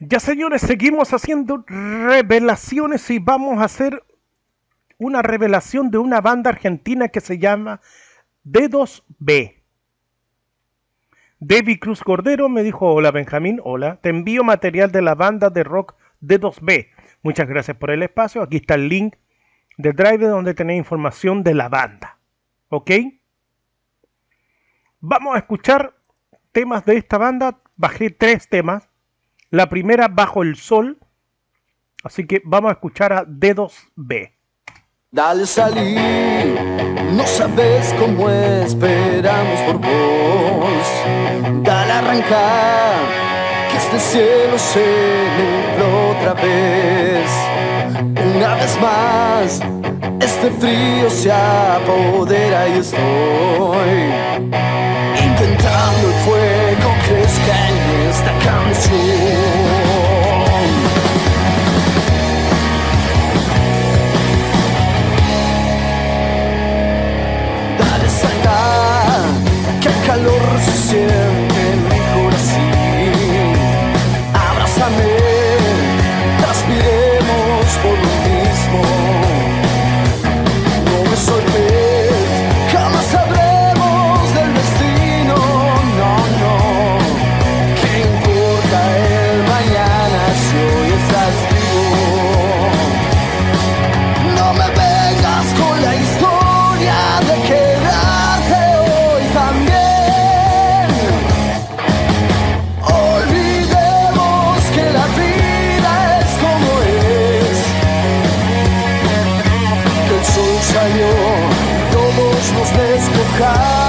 Ya señores, seguimos haciendo revelaciones y vamos a hacer una revelación de una banda argentina que se llama Dedos B. David Cruz Cordero me dijo, hola Benjamín, hola, te envío material de la banda de rock Dedos B. Muchas gracias por el espacio, aquí está el link de Drive donde tenéis información de la banda. ¿Ok? Vamos a escuchar temas de esta banda, bajé tres temas la primera bajo el sol. Así que vamos a escuchar a Dedos B. Dale salir, no sabes cómo esperamos por vos. Dale arrancar, que este cielo se nubló otra vez. Una vez más, este frío se apodera y estoy intentando el fuego crezca en esta canción. will come.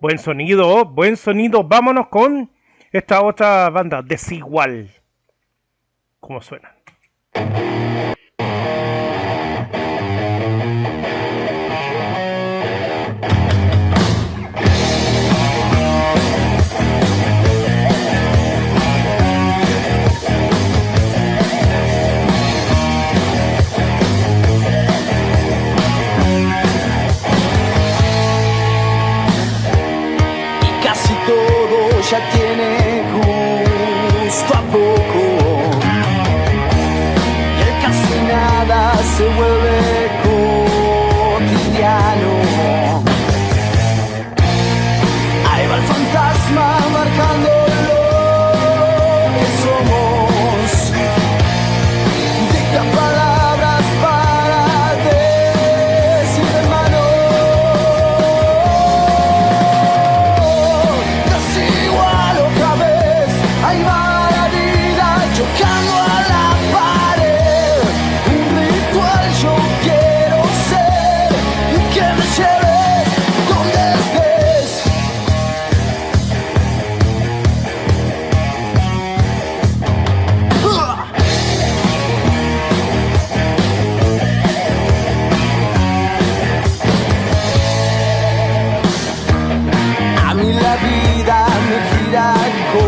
Buen sonido, buen sonido. Vámonos con esta otra banda, Desigual. ¿Cómo suena? I go.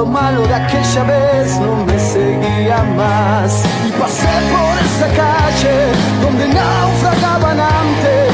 lo malo de aquella vez no me seguía más. Y pasé por esa calle donde naufragaban antes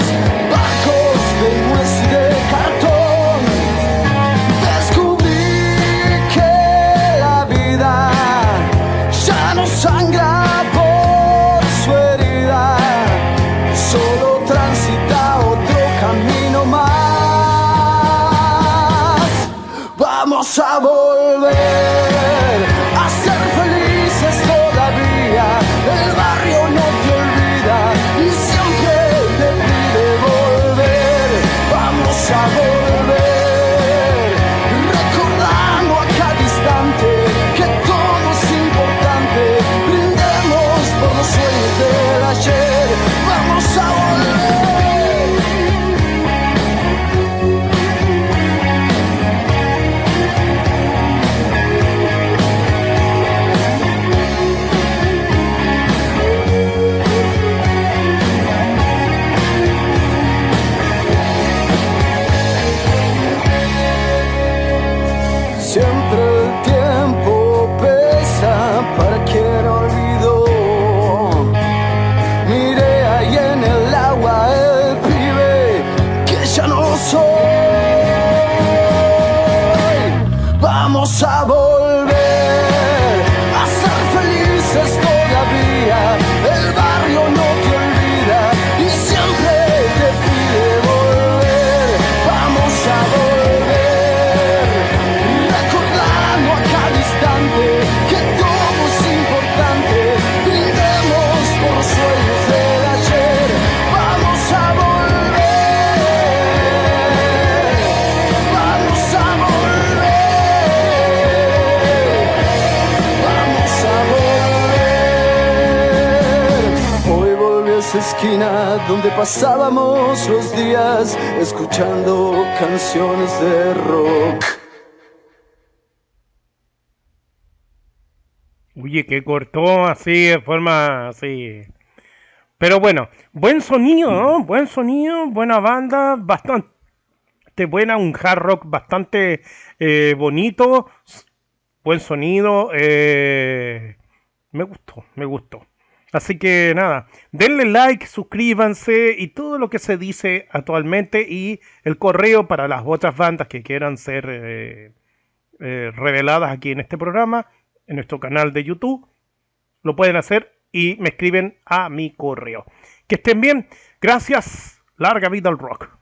donde pasábamos los días escuchando canciones de rock. Oye, que cortó así de forma así. Pero bueno, buen sonido, ¿no? Buen sonido, buena banda, bastante buena, un hard rock bastante eh, bonito, buen sonido. Eh, me gustó, me gustó. Así que nada, denle like, suscríbanse y todo lo que se dice actualmente y el correo para las otras bandas que quieran ser eh, reveladas aquí en este programa en nuestro canal de YouTube. Lo pueden hacer y me escriben a mi correo. Que estén bien. Gracias. Larga vida al rock.